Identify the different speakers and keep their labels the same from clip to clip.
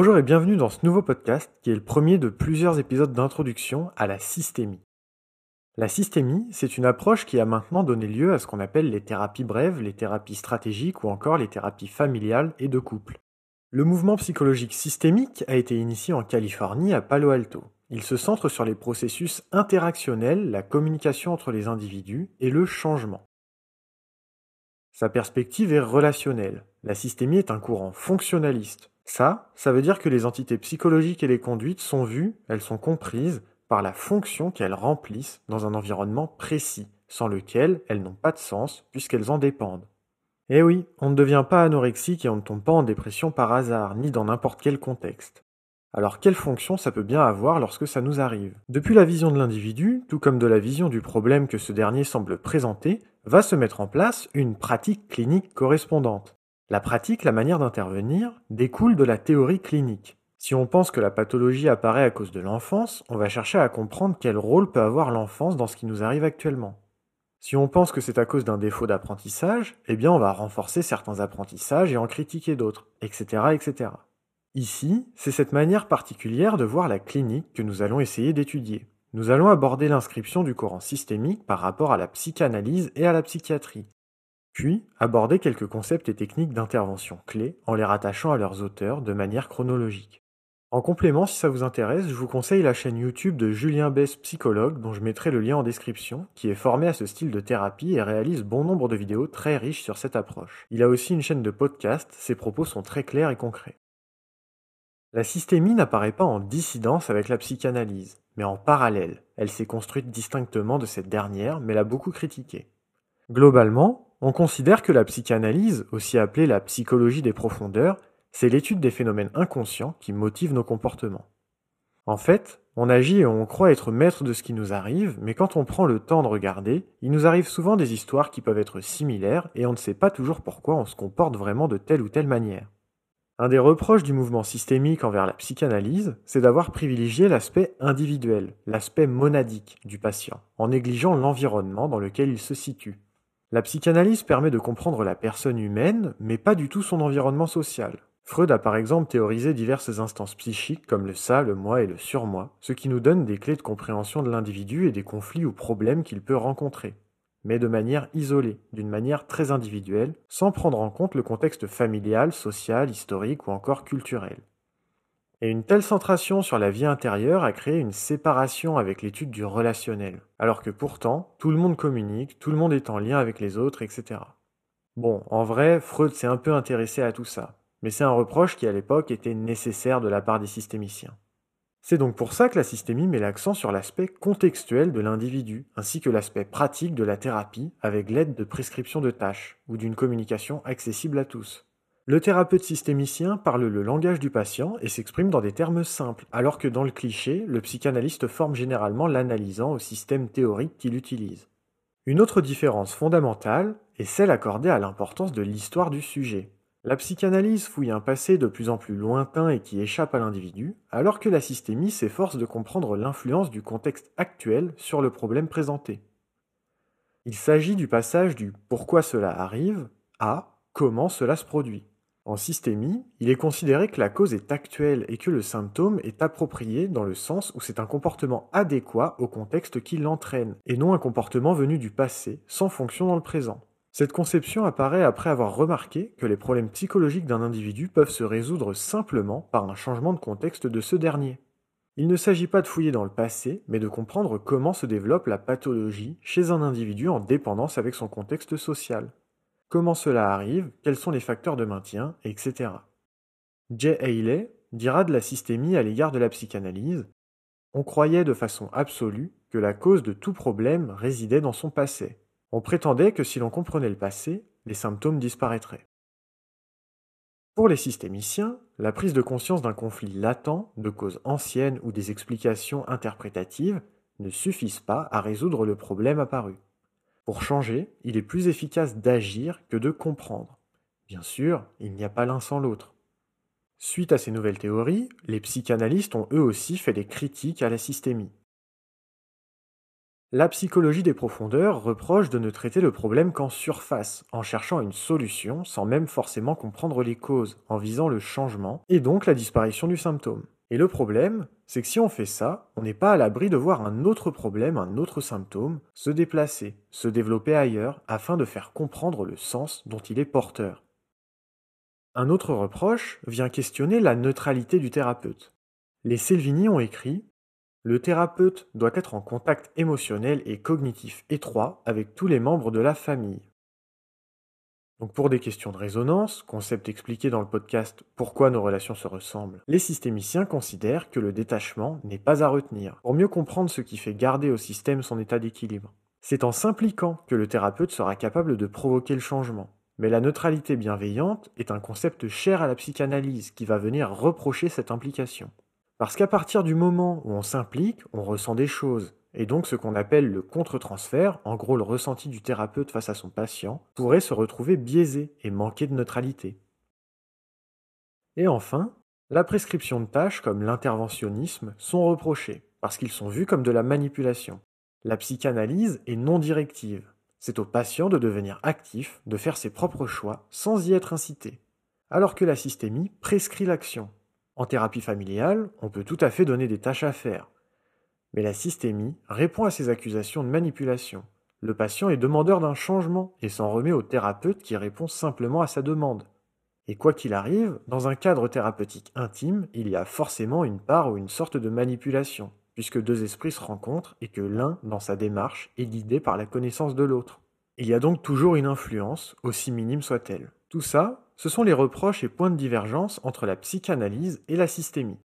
Speaker 1: Bonjour et bienvenue dans ce nouveau podcast qui est le premier de plusieurs épisodes d'introduction à la systémie. La systémie, c'est une approche qui a maintenant donné lieu à ce qu'on appelle les thérapies brèves, les thérapies stratégiques ou encore les thérapies familiales et de couple. Le mouvement psychologique systémique a été initié en Californie à Palo Alto. Il se centre sur les processus interactionnels, la communication entre les individus et le changement. Sa perspective est relationnelle. La systémie est un courant fonctionnaliste, ça, ça veut dire que les entités psychologiques et les conduites sont vues, elles sont comprises par la fonction qu'elles remplissent dans un environnement précis, sans lequel elles n'ont pas de sens puisqu'elles en dépendent. Eh oui, on ne devient pas anorexique et on ne tombe pas en dépression par hasard, ni dans n'importe quel contexte. Alors quelle fonction ça peut bien avoir lorsque ça nous arrive? Depuis la vision de l'individu, tout comme de la vision du problème que ce dernier semble présenter, va se mettre en place une pratique clinique correspondante. La pratique, la manière d'intervenir, découle de la théorie clinique. Si on pense que la pathologie apparaît à cause de l'enfance, on va chercher à comprendre quel rôle peut avoir l'enfance dans ce qui nous arrive actuellement. Si on pense que c'est à cause d'un défaut d'apprentissage, eh bien on va renforcer certains apprentissages et en critiquer d'autres, etc., etc. Ici, c'est cette manière particulière de voir la clinique que nous allons essayer d'étudier. Nous allons aborder l'inscription du courant systémique par rapport à la psychanalyse et à la psychiatrie, puis, aborder quelques concepts et techniques d'intervention clés en les rattachant à leurs auteurs de manière chronologique. En complément, si ça vous intéresse, je vous conseille la chaîne YouTube de Julien Bess, psychologue, dont je mettrai le lien en description, qui est formé à ce style de thérapie et réalise bon nombre de vidéos très riches sur cette approche. Il a aussi une chaîne de podcast, ses propos sont très clairs et concrets. La systémie n'apparaît pas en dissidence avec la psychanalyse, mais en parallèle. Elle s'est construite distinctement de cette dernière, mais l'a beaucoup critiquée. Globalement, on considère que la psychanalyse, aussi appelée la psychologie des profondeurs, c'est l'étude des phénomènes inconscients qui motivent nos comportements. En fait, on agit et on croit être maître de ce qui nous arrive, mais quand on prend le temps de regarder, il nous arrive souvent des histoires qui peuvent être similaires et on ne sait pas toujours pourquoi on se comporte vraiment de telle ou telle manière. Un des reproches du mouvement systémique envers la psychanalyse, c'est d'avoir privilégié l'aspect individuel, l'aspect monadique du patient, en négligeant l'environnement dans lequel il se situe. La psychanalyse permet de comprendre la personne humaine, mais pas du tout son environnement social. Freud a par exemple théorisé diverses instances psychiques comme le ça, le moi et le surmoi, ce qui nous donne des clés de compréhension de l'individu et des conflits ou problèmes qu'il peut rencontrer, mais de manière isolée, d'une manière très individuelle, sans prendre en compte le contexte familial, social, historique ou encore culturel. Et une telle centration sur la vie intérieure a créé une séparation avec l'étude du relationnel, alors que pourtant, tout le monde communique, tout le monde est en lien avec les autres, etc. Bon, en vrai, Freud s'est un peu intéressé à tout ça, mais c'est un reproche qui à l'époque était nécessaire de la part des systémiciens. C'est donc pour ça que la systémie met l'accent sur l'aspect contextuel de l'individu, ainsi que l'aspect pratique de la thérapie avec l'aide de prescriptions de tâches, ou d'une communication accessible à tous. Le thérapeute systémicien parle le langage du patient et s'exprime dans des termes simples, alors que dans le cliché, le psychanalyste forme généralement l'analysant au système théorique qu'il utilise. Une autre différence fondamentale est celle accordée à l'importance de l'histoire du sujet. La psychanalyse fouille un passé de plus en plus lointain et qui échappe à l'individu, alors que la systémie s'efforce de comprendre l'influence du contexte actuel sur le problème présenté. Il s'agit du passage du pourquoi cela arrive à comment cela se produit. En systémie, il est considéré que la cause est actuelle et que le symptôme est approprié dans le sens où c'est un comportement adéquat au contexte qui l'entraîne, et non un comportement venu du passé, sans fonction dans le présent. Cette conception apparaît après avoir remarqué que les problèmes psychologiques d'un individu peuvent se résoudre simplement par un changement de contexte de ce dernier. Il ne s'agit pas de fouiller dans le passé, mais de comprendre comment se développe la pathologie chez un individu en dépendance avec son contexte social comment cela arrive, quels sont les facteurs de maintien, etc. Jay Haley dira de la systémie à l'égard de la psychanalyse On croyait de façon absolue que la cause de tout problème résidait dans son passé. On prétendait que si l'on comprenait le passé, les symptômes disparaîtraient. Pour les systémiciens, la prise de conscience d'un conflit latent, de causes anciennes ou des explications interprétatives ne suffisent pas à résoudre le problème apparu. Pour changer, il est plus efficace d'agir que de comprendre. Bien sûr, il n'y a pas l'un sans l'autre. Suite à ces nouvelles théories, les psychanalystes ont eux aussi fait des critiques à la systémie. La psychologie des profondeurs reproche de ne traiter le problème qu'en surface, en cherchant une solution sans même forcément comprendre les causes, en visant le changement et donc la disparition du symptôme. Et le problème, c'est que si on fait ça, on n'est pas à l'abri de voir un autre problème, un autre symptôme, se déplacer, se développer ailleurs, afin de faire comprendre le sens dont il est porteur. Un autre reproche vient questionner la neutralité du thérapeute. Les Selvini ont écrit Le thérapeute doit être en contact émotionnel et cognitif étroit avec tous les membres de la famille. Donc pour des questions de résonance, concept expliqué dans le podcast Pourquoi nos relations se ressemblent, les systémiciens considèrent que le détachement n'est pas à retenir, pour mieux comprendre ce qui fait garder au système son état d'équilibre. C'est en s'impliquant que le thérapeute sera capable de provoquer le changement. Mais la neutralité bienveillante est un concept cher à la psychanalyse qui va venir reprocher cette implication. Parce qu'à partir du moment où on s'implique, on ressent des choses, et donc ce qu'on appelle le contre-transfert, en gros le ressenti du thérapeute face à son patient, pourrait se retrouver biaisé et manquer de neutralité. Et enfin, la prescription de tâches comme l'interventionnisme sont reprochées, parce qu'ils sont vus comme de la manipulation. La psychanalyse est non directive. C'est au patient de devenir actif, de faire ses propres choix, sans y être incité. Alors que la systémie prescrit l'action. En thérapie familiale, on peut tout à fait donner des tâches à faire, mais la systémie répond à ces accusations de manipulation. Le patient est demandeur d'un changement et s'en remet au thérapeute qui répond simplement à sa demande. Et quoi qu'il arrive, dans un cadre thérapeutique intime, il y a forcément une part ou une sorte de manipulation, puisque deux esprits se rencontrent et que l'un, dans sa démarche, est guidé par la connaissance de l'autre. Il y a donc toujours une influence, aussi minime soit-elle. Tout ça, ce sont les reproches et points de divergence entre la psychanalyse et la systémie.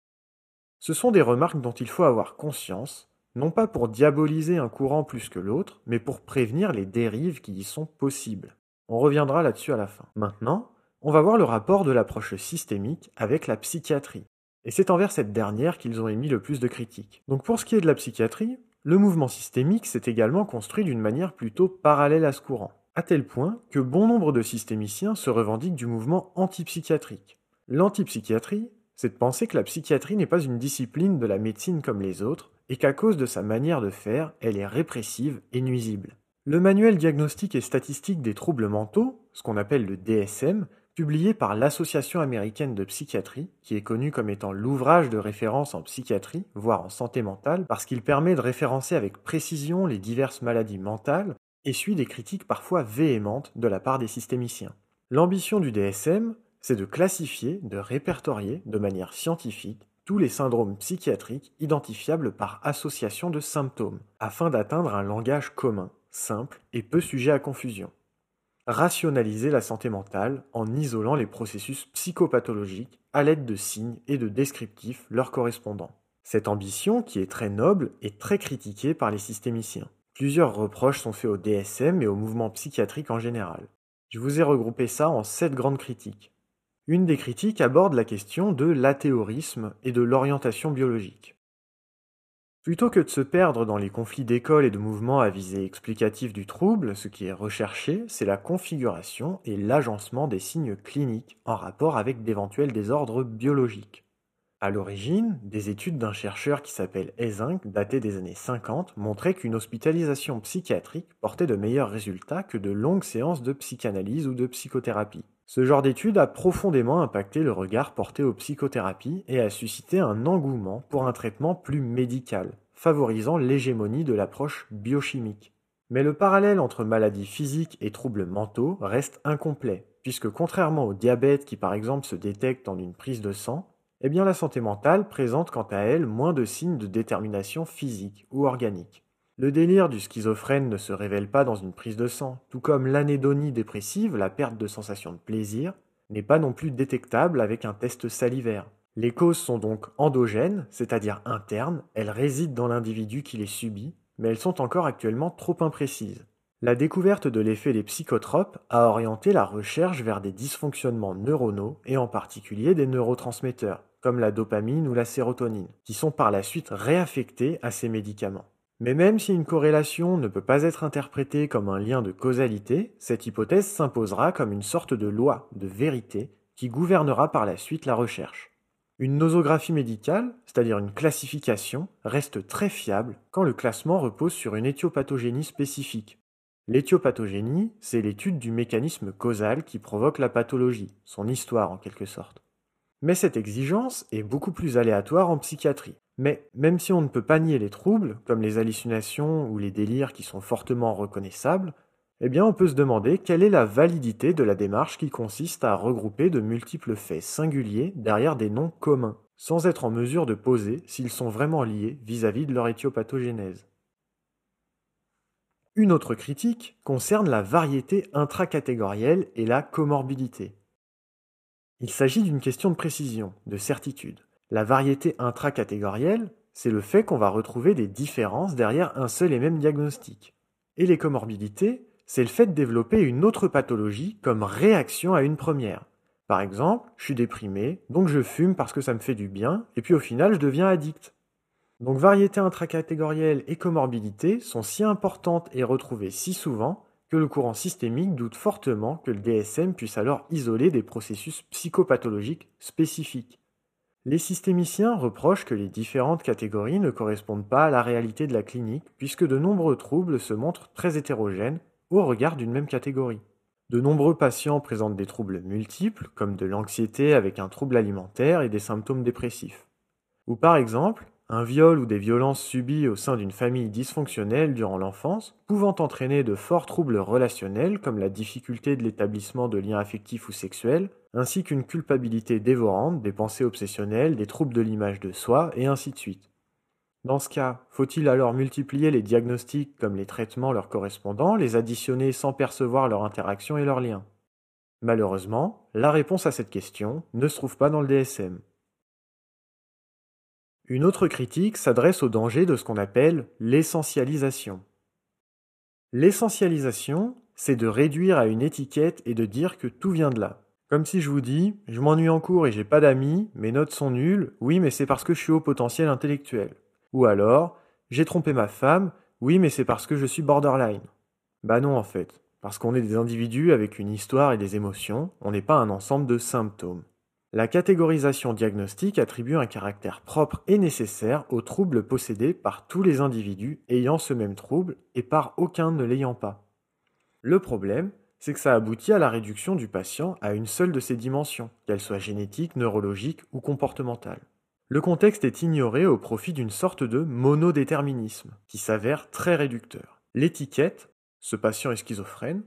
Speaker 1: Ce sont des remarques dont il faut avoir conscience, non pas pour diaboliser un courant plus que l'autre, mais pour prévenir les dérives qui y sont possibles. On reviendra là-dessus à la fin. Maintenant, on va voir le rapport de l'approche systémique avec la psychiatrie. Et c'est envers cette dernière qu'ils ont émis le plus de critiques. Donc pour ce qui est de la psychiatrie, le mouvement systémique s'est également construit d'une manière plutôt parallèle à ce courant, à tel point que bon nombre de systémiciens se revendiquent du mouvement antipsychiatrique. L'antipsychiatrie, c'est de penser que la psychiatrie n'est pas une discipline de la médecine comme les autres, et qu'à cause de sa manière de faire, elle est répressive et nuisible. Le manuel diagnostique et statistique des troubles mentaux, ce qu'on appelle le DSM, publié par l'Association américaine de psychiatrie, qui est connu comme étant l'ouvrage de référence en psychiatrie, voire en santé mentale, parce qu'il permet de référencer avec précision les diverses maladies mentales, et suit des critiques parfois véhémentes de la part des systémiciens. L'ambition du DSM, c'est de classifier, de répertorier de manière scientifique tous les syndromes psychiatriques identifiables par association de symptômes, afin d'atteindre un langage commun, simple et peu sujet à confusion. Rationaliser la santé mentale en isolant les processus psychopathologiques à l'aide de signes et de descriptifs leur correspondants. Cette ambition, qui est très noble, est très critiquée par les systémiciens. Plusieurs reproches sont faits au DSM et au mouvement psychiatrique en général. Je vous ai regroupé ça en sept grandes critiques. Une des critiques aborde la question de l'athéorisme et de l'orientation biologique. Plutôt que de se perdre dans les conflits d'école et de mouvements à visée explicative du trouble, ce qui est recherché, c'est la configuration et l'agencement des signes cliniques en rapport avec d'éventuels désordres biologiques. À l'origine, des études d'un chercheur qui s'appelle Ezink, datées des années 50, montraient qu'une hospitalisation psychiatrique portait de meilleurs résultats que de longues séances de psychanalyse ou de psychothérapie. Ce genre d'étude a profondément impacté le regard porté aux psychothérapies et a suscité un engouement pour un traitement plus médical, favorisant l'hégémonie de l'approche biochimique. Mais le parallèle entre maladies physiques et troubles mentaux reste incomplet, puisque contrairement au diabète qui par exemple se détecte en une prise de sang, eh la santé mentale présente quant à elle moins de signes de détermination physique ou organique. Le délire du schizophrène ne se révèle pas dans une prise de sang, tout comme l'anédonie dépressive, la perte de sensation de plaisir, n'est pas non plus détectable avec un test salivaire. Les causes sont donc endogènes, c'est-à-dire internes, elles résident dans l'individu qui les subit, mais elles sont encore actuellement trop imprécises. La découverte de l'effet des psychotropes a orienté la recherche vers des dysfonctionnements neuronaux et en particulier des neurotransmetteurs, comme la dopamine ou la sérotonine, qui sont par la suite réaffectés à ces médicaments. Mais même si une corrélation ne peut pas être interprétée comme un lien de causalité, cette hypothèse s'imposera comme une sorte de loi, de vérité, qui gouvernera par la suite la recherche. Une nosographie médicale, c'est-à-dire une classification, reste très fiable quand le classement repose sur une éthiopathogénie spécifique. L'éthiopathogénie, c'est l'étude du mécanisme causal qui provoque la pathologie, son histoire en quelque sorte. Mais cette exigence est beaucoup plus aléatoire en psychiatrie. Mais même si on ne peut pas nier les troubles, comme les hallucinations ou les délires qui sont fortement reconnaissables, eh bien on peut se demander quelle est la validité de la démarche qui consiste à regrouper de multiples faits singuliers derrière des noms communs, sans être en mesure de poser s'ils sont vraiment liés vis-à-vis de leur éthiopathogénèse. Une autre critique concerne la variété intracatégorielle et la comorbidité. Il s'agit d'une question de précision, de certitude. La variété intracatégorielle, c'est le fait qu'on va retrouver des différences derrière un seul et même diagnostic. Et les comorbidités, c'est le fait de développer une autre pathologie comme réaction à une première. Par exemple, je suis déprimé, donc je fume parce que ça me fait du bien, et puis au final je deviens addict. Donc variété intracatégorielle et comorbidité sont si importantes et retrouvées si souvent le courant systémique doute fortement que le DSM puisse alors isoler des processus psychopathologiques spécifiques. Les systémiciens reprochent que les différentes catégories ne correspondent pas à la réalité de la clinique puisque de nombreux troubles se montrent très hétérogènes au regard d'une même catégorie. De nombreux patients présentent des troubles multiples, comme de l'anxiété avec un trouble alimentaire et des symptômes dépressifs. Ou par exemple, un viol ou des violences subies au sein d'une famille dysfonctionnelle durant l'enfance, pouvant entraîner de forts troubles relationnels comme la difficulté de l'établissement de liens affectifs ou sexuels, ainsi qu'une culpabilité dévorante, des pensées obsessionnelles, des troubles de l'image de soi, et ainsi de suite. Dans ce cas, faut-il alors multiplier les diagnostics comme les traitements leur correspondant, les additionner sans percevoir leur interaction et leurs liens? Malheureusement, la réponse à cette question ne se trouve pas dans le DSM. Une autre critique s'adresse au danger de ce qu'on appelle l'essentialisation. L'essentialisation, c'est de réduire à une étiquette et de dire que tout vient de là. Comme si je vous dis, je m'ennuie en cours et j'ai pas d'amis, mes notes sont nulles, oui mais c'est parce que je suis au potentiel intellectuel. Ou alors, j'ai trompé ma femme, oui mais c'est parce que je suis borderline. Bah non en fait, parce qu'on est des individus avec une histoire et des émotions, on n'est pas un ensemble de symptômes. La catégorisation diagnostique attribue un caractère propre et nécessaire aux troubles possédés par tous les individus ayant ce même trouble et par aucun ne l'ayant pas. Le problème, c'est que ça aboutit à la réduction du patient à une seule de ces dimensions, qu'elle soit génétique, neurologique ou comportementale. Le contexte est ignoré au profit d'une sorte de monodéterminisme, qui s'avère très réducteur. L'étiquette, ce patient est schizophrène,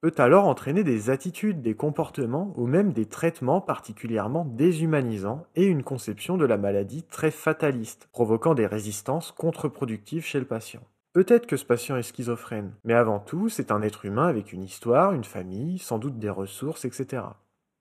Speaker 1: peut alors entraîner des attitudes, des comportements ou même des traitements particulièrement déshumanisants et une conception de la maladie très fataliste, provoquant des résistances contre-productives chez le patient. Peut-être que ce patient est schizophrène, mais avant tout, c'est un être humain avec une histoire, une famille, sans doute des ressources, etc.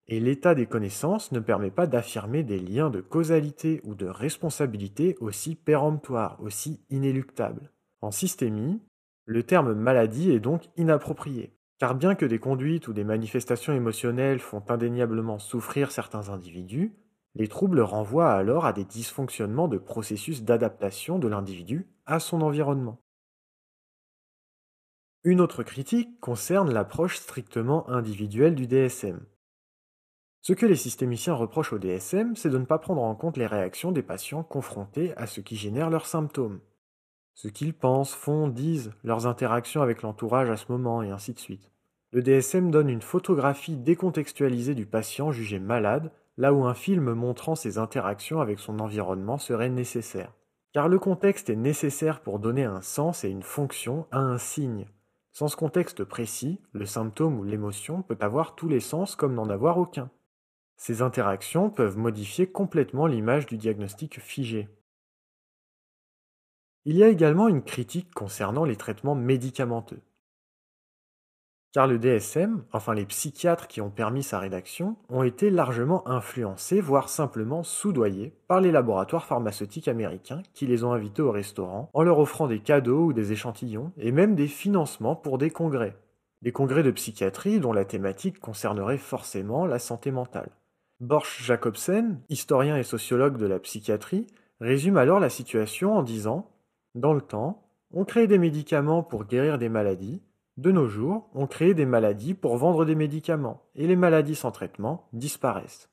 Speaker 1: Et l'état des connaissances ne permet pas d'affirmer des liens de causalité ou de responsabilité aussi péremptoires, aussi inéluctables. En systémie, le terme maladie est donc inapproprié. Car bien que des conduites ou des manifestations émotionnelles font indéniablement souffrir certains individus, les troubles renvoient alors à des dysfonctionnements de processus d'adaptation de l'individu à son environnement. Une autre critique concerne l'approche strictement individuelle du DSM. Ce que les systémiciens reprochent au DSM, c'est de ne pas prendre en compte les réactions des patients confrontés à ce qui génère leurs symptômes ce qu'ils pensent, font, disent, leurs interactions avec l'entourage à ce moment, et ainsi de suite. Le DSM donne une photographie décontextualisée du patient jugé malade, là où un film montrant ses interactions avec son environnement serait nécessaire. Car le contexte est nécessaire pour donner un sens et une fonction à un signe. Sans ce contexte précis, le symptôme ou l'émotion peut avoir tous les sens comme n'en avoir aucun. Ces interactions peuvent modifier complètement l'image du diagnostic figé. Il y a également une critique concernant les traitements médicamenteux. Car le DSM, enfin les psychiatres qui ont permis sa rédaction, ont été largement influencés, voire simplement soudoyés, par les laboratoires pharmaceutiques américains qui les ont invités au restaurant en leur offrant des cadeaux ou des échantillons, et même des financements pour des congrès. Des congrès de psychiatrie dont la thématique concernerait forcément la santé mentale. Borch Jacobsen, historien et sociologue de la psychiatrie, résume alors la situation en disant dans le temps, on crée des médicaments pour guérir des maladies. De nos jours, on crée des maladies pour vendre des médicaments, et les maladies sans traitement disparaissent.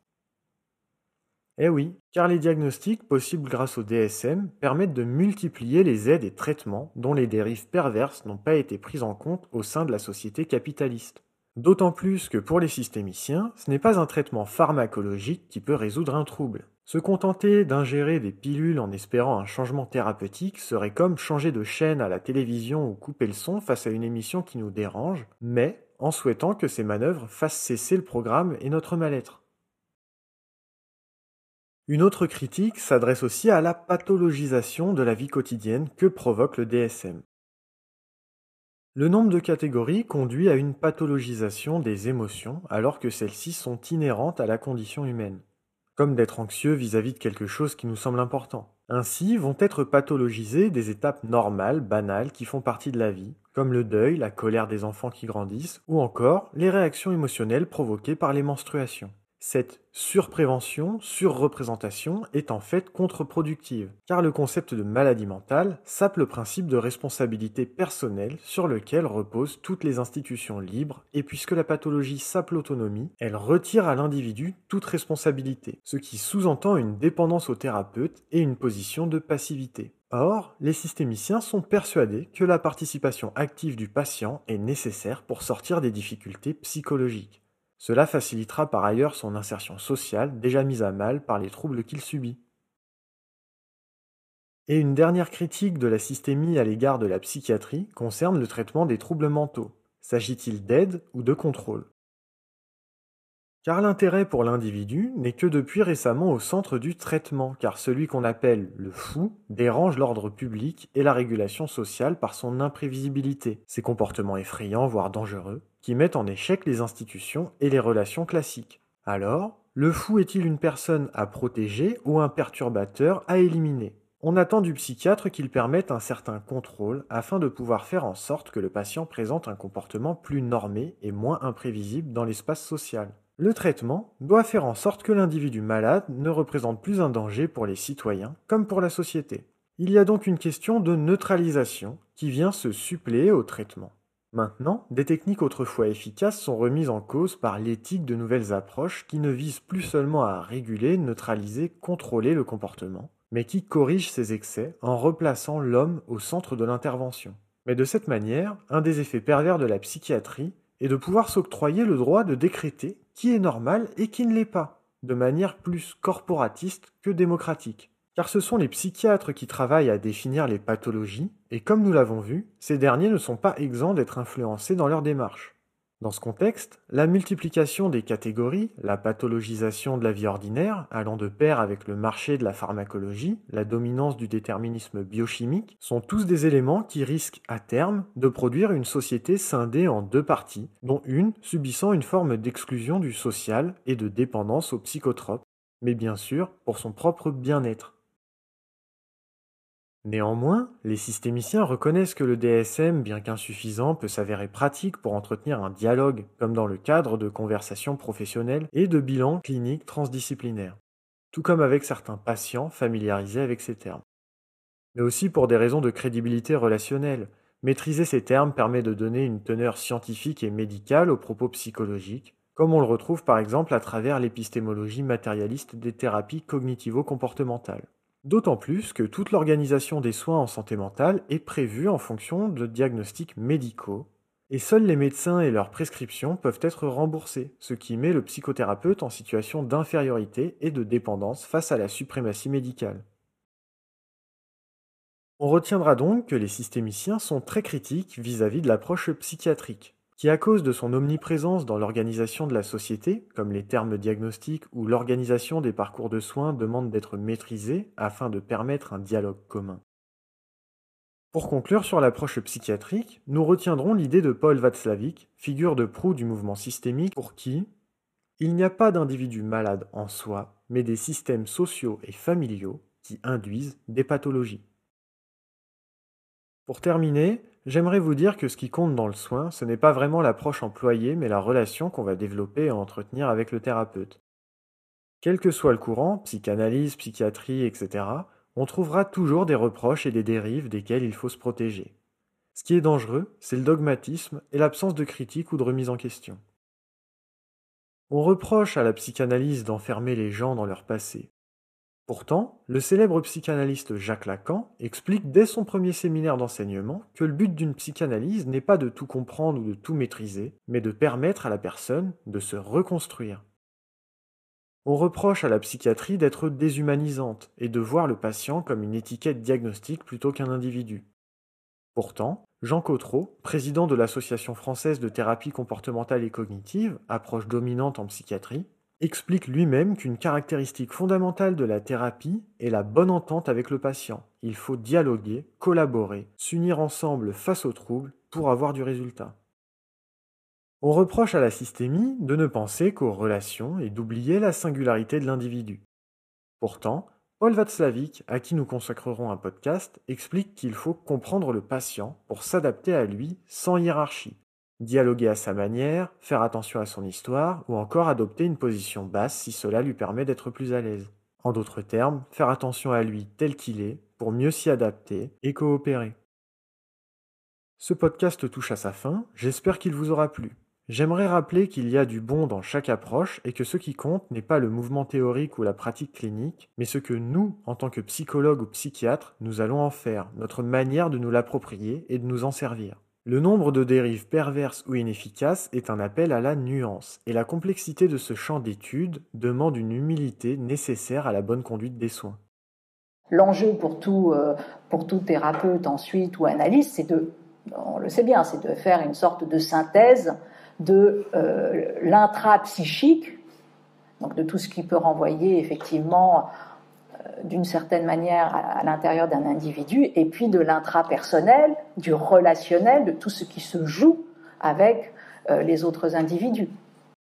Speaker 1: Eh oui, car les diagnostics possibles grâce au DSM permettent de multiplier les aides et traitements dont les dérives perverses n'ont pas été prises en compte au sein de la société capitaliste. D'autant plus que pour les systémiciens, ce n'est pas un traitement pharmacologique qui peut résoudre un trouble. Se contenter d'ingérer des pilules en espérant un changement thérapeutique serait comme changer de chaîne à la télévision ou couper le son face à une émission qui nous dérange, mais en souhaitant que ces manœuvres fassent cesser le programme et notre mal-être. Une autre critique s'adresse aussi à la pathologisation de la vie quotidienne que provoque le DSM. Le nombre de catégories conduit à une pathologisation des émotions alors que celles-ci sont inhérentes à la condition humaine, comme d'être anxieux vis-à-vis de quelque chose qui nous semble important. Ainsi vont être pathologisées des étapes normales, banales, qui font partie de la vie, comme le deuil, la colère des enfants qui grandissent, ou encore les réactions émotionnelles provoquées par les menstruations. Cette surprévention, surreprésentation est en fait contre-productive, car le concept de maladie mentale sape le principe de responsabilité personnelle sur lequel reposent toutes les institutions libres, et puisque la pathologie sape l'autonomie, elle retire à l'individu toute responsabilité, ce qui sous-entend une dépendance au thérapeute et une position de passivité. Or, les systémiciens sont persuadés que la participation active du patient est nécessaire pour sortir des difficultés psychologiques. Cela facilitera par ailleurs son insertion sociale déjà mise à mal par les troubles qu'il subit. Et une dernière critique de la systémie à l'égard de la psychiatrie concerne le traitement des troubles mentaux. S'agit-il d'aide ou de contrôle? Car l'intérêt pour l'individu n'est que depuis récemment au centre du traitement, car celui qu'on appelle le fou dérange l'ordre public et la régulation sociale par son imprévisibilité, ses comportements effrayants voire dangereux, qui mettent en échec les institutions et les relations classiques. Alors, le fou est-il une personne à protéger ou un perturbateur à éliminer? On attend du psychiatre qu'il permette un certain contrôle afin de pouvoir faire en sorte que le patient présente un comportement plus normé et moins imprévisible dans l'espace social. Le traitement doit faire en sorte que l'individu malade ne représente plus un danger pour les citoyens comme pour la société. Il y a donc une question de neutralisation qui vient se suppléer au traitement. Maintenant, des techniques autrefois efficaces sont remises en cause par l'éthique de nouvelles approches qui ne visent plus seulement à réguler, neutraliser, contrôler le comportement, mais qui corrigent ces excès en replaçant l'homme au centre de l'intervention. Mais de cette manière, un des effets pervers de la psychiatrie est de pouvoir s'octroyer le droit de décréter qui est normal et qui ne l'est pas, de manière plus corporatiste que démocratique car ce sont les psychiatres qui travaillent à définir les pathologies, et comme nous l'avons vu, ces derniers ne sont pas exempts d'être influencés dans leur démarche. Dans ce contexte, la multiplication des catégories, la pathologisation de la vie ordinaire, allant de pair avec le marché de la pharmacologie, la dominance du déterminisme biochimique, sont tous des éléments qui risquent à terme de produire une société scindée en deux parties, dont une subissant une forme d'exclusion du social et de dépendance aux psychotropes, mais bien sûr pour son propre bien-être. Néanmoins, les systémiciens reconnaissent que le DSM, bien qu'insuffisant, peut s'avérer pratique pour entretenir un dialogue, comme dans le cadre de conversations professionnelles et de bilans cliniques transdisciplinaires, tout comme avec certains patients familiarisés avec ces termes. Mais aussi pour des raisons de crédibilité relationnelle. Maîtriser ces termes permet de donner une teneur scientifique et médicale aux propos psychologiques, comme on le retrouve par exemple à travers l'épistémologie matérialiste des thérapies cognitivo-comportementales. D'autant plus que toute l'organisation des soins en santé mentale est prévue en fonction de diagnostics médicaux, et seuls les médecins et leurs prescriptions peuvent être remboursés, ce qui met le psychothérapeute en situation d'infériorité et de dépendance face à la suprématie médicale. On retiendra donc que les systémiciens sont très critiques vis-à-vis de l'approche psychiatrique qui à cause de son omniprésence dans l'organisation de la société, comme les termes diagnostiques ou l'organisation des parcours de soins demandent d'être maîtrisés afin de permettre un dialogue commun. Pour conclure sur l'approche psychiatrique, nous retiendrons l'idée de Paul Václavic, figure de proue du mouvement systémique pour qui il n'y a pas d'individu malade en soi, mais des systèmes sociaux et familiaux qui induisent des pathologies. Pour terminer, J'aimerais vous dire que ce qui compte dans le soin, ce n'est pas vraiment l'approche employée, mais la relation qu'on va développer et entretenir avec le thérapeute. Quel que soit le courant, psychanalyse, psychiatrie, etc., on trouvera toujours des reproches et des dérives desquelles il faut se protéger. Ce qui est dangereux, c'est le dogmatisme et l'absence de critique ou de remise en question. On reproche à la psychanalyse d'enfermer les gens dans leur passé, Pourtant, le célèbre psychanalyste Jacques Lacan explique dès son premier séminaire d'enseignement que le but d'une psychanalyse n'est pas de tout comprendre ou de tout maîtriser, mais de permettre à la personne de se reconstruire. On reproche à la psychiatrie d'être déshumanisante et de voir le patient comme une étiquette diagnostique plutôt qu'un individu. Pourtant, Jean Cotreau, président de l'Association française de thérapie comportementale et cognitive, approche dominante en psychiatrie, explique lui-même qu'une caractéristique fondamentale de la thérapie est la bonne entente avec le patient. Il faut dialoguer, collaborer, s'unir ensemble face aux troubles pour avoir du résultat. On reproche à la systémie de ne penser qu'aux relations et d'oublier la singularité de l'individu. Pourtant, Paul Václavic, à qui nous consacrerons un podcast, explique qu'il faut comprendre le patient pour s'adapter à lui sans hiérarchie, dialoguer à sa manière, faire attention à son histoire ou encore adopter une position basse si cela lui permet d'être plus à l'aise. En d'autres termes, faire attention à lui tel qu'il est pour mieux s'y adapter et coopérer. Ce podcast touche à sa fin, j'espère qu'il vous aura plu. J'aimerais rappeler qu'il y a du bon dans chaque approche et que ce qui compte n'est pas le mouvement théorique ou la pratique clinique, mais ce que nous, en tant que psychologues ou psychiatres, nous allons en faire, notre manière de nous l'approprier et de nous en servir. Le nombre de dérives perverses ou inefficaces est un appel à la nuance, et la complexité de ce champ d'étude demande une humilité nécessaire à la bonne conduite des soins.
Speaker 2: L'enjeu pour tout, euh, pour tout thérapeute ensuite ou analyste, c'est de, on le sait bien, c'est de faire une sorte de synthèse de euh, l'intra-psychique, donc de tout ce qui peut renvoyer effectivement d'une certaine manière à, l'intérieur d'un individu, et puis de l'intrapersonnel, du relationnel, de tout ce qui se joue avec euh, les autres individus.